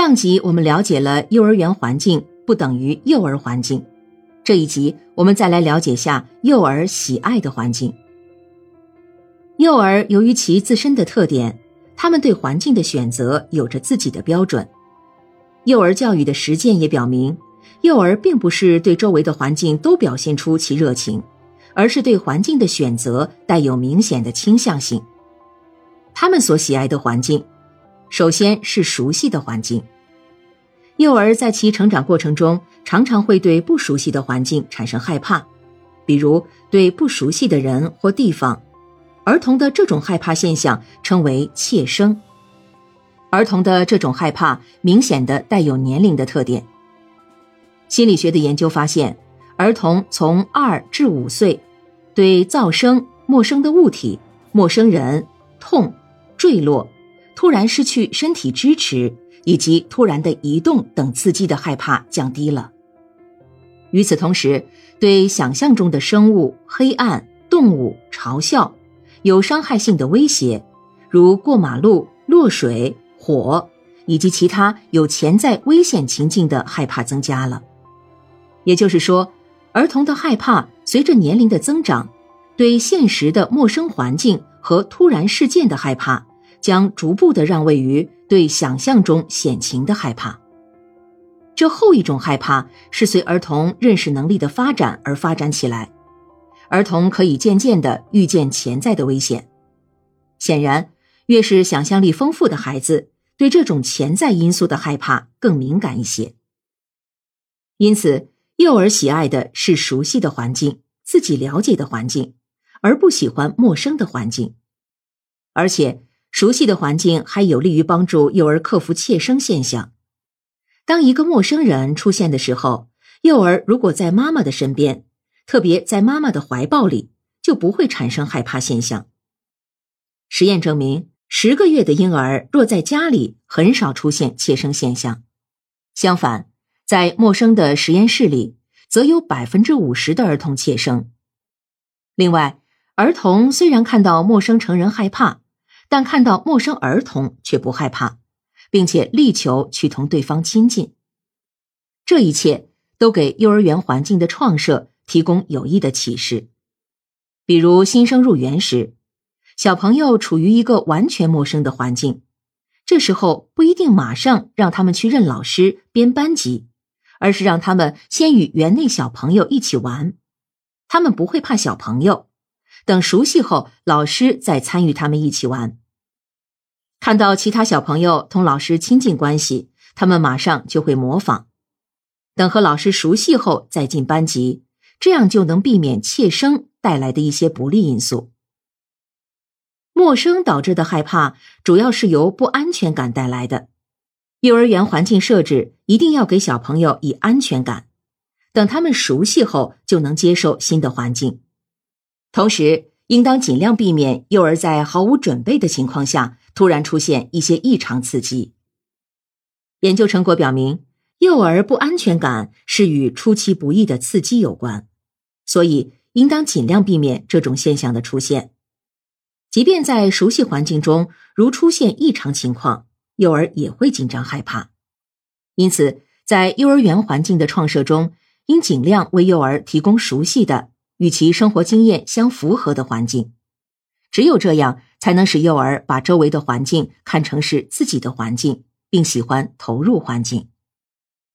上集我们了解了幼儿园环境不等于幼儿环境，这一集我们再来了解下幼儿喜爱的环境。幼儿由于其自身的特点，他们对环境的选择有着自己的标准。幼儿教育的实践也表明，幼儿并不是对周围的环境都表现出其热情，而是对环境的选择带有明显的倾向性。他们所喜爱的环境。首先是熟悉的环境。幼儿在其成长过程中，常常会对不熟悉的环境产生害怕，比如对不熟悉的人或地方。儿童的这种害怕现象称为怯生。儿童的这种害怕明显的带有年龄的特点。心理学的研究发现，儿童从二至五岁，对噪声、陌生的物体、陌生人、痛、坠落。突然失去身体支持以及突然的移动等刺激的害怕降低了。与此同时，对想象中的生物、黑暗、动物、嘲笑、有伤害性的威胁，如过马路、落水、火以及其他有潜在危险情境的害怕增加了。也就是说，儿童的害怕随着年龄的增长，对现实的陌生环境和突然事件的害怕。将逐步的让位于对想象中险情的害怕。这后一种害怕是随儿童认识能力的发展而发展起来，儿童可以渐渐的预见潜在的危险。显然，越是想象力丰富的孩子，对这种潜在因素的害怕更敏感一些。因此，幼儿喜爱的是熟悉的环境、自己了解的环境，而不喜欢陌生的环境，而且。熟悉的环境还有利于帮助幼儿克服怯生现象。当一个陌生人出现的时候，幼儿如果在妈妈的身边，特别在妈妈的怀抱里，就不会产生害怕现象。实验证明，十个月的婴儿若在家里，很少出现怯生现象。相反，在陌生的实验室里，则有百分之五十的儿童怯生。另外，儿童虽然看到陌生成人害怕。但看到陌生儿童却不害怕，并且力求去同对方亲近，这一切都给幼儿园环境的创设提供有益的启示。比如新生入园时，小朋友处于一个完全陌生的环境，这时候不一定马上让他们去认老师、编班级，而是让他们先与园内小朋友一起玩，他们不会怕小朋友。等熟悉后，老师再参与他们一起玩。看到其他小朋友同老师亲近关系，他们马上就会模仿。等和老师熟悉后再进班级，这样就能避免怯生带来的一些不利因素。陌生导致的害怕主要是由不安全感带来的。幼儿园环境设置一定要给小朋友以安全感，等他们熟悉后就能接受新的环境。同时，应当尽量避免幼儿在毫无准备的情况下突然出现一些异常刺激。研究成果表明，幼儿不安全感是与出其不意的刺激有关，所以应当尽量避免这种现象的出现。即便在熟悉环境中，如出现异常情况，幼儿也会紧张害怕。因此，在幼儿园环境的创设中，应尽量为幼儿提供熟悉的。与其生活经验相符合的环境，只有这样，才能使幼儿把周围的环境看成是自己的环境，并喜欢投入环境。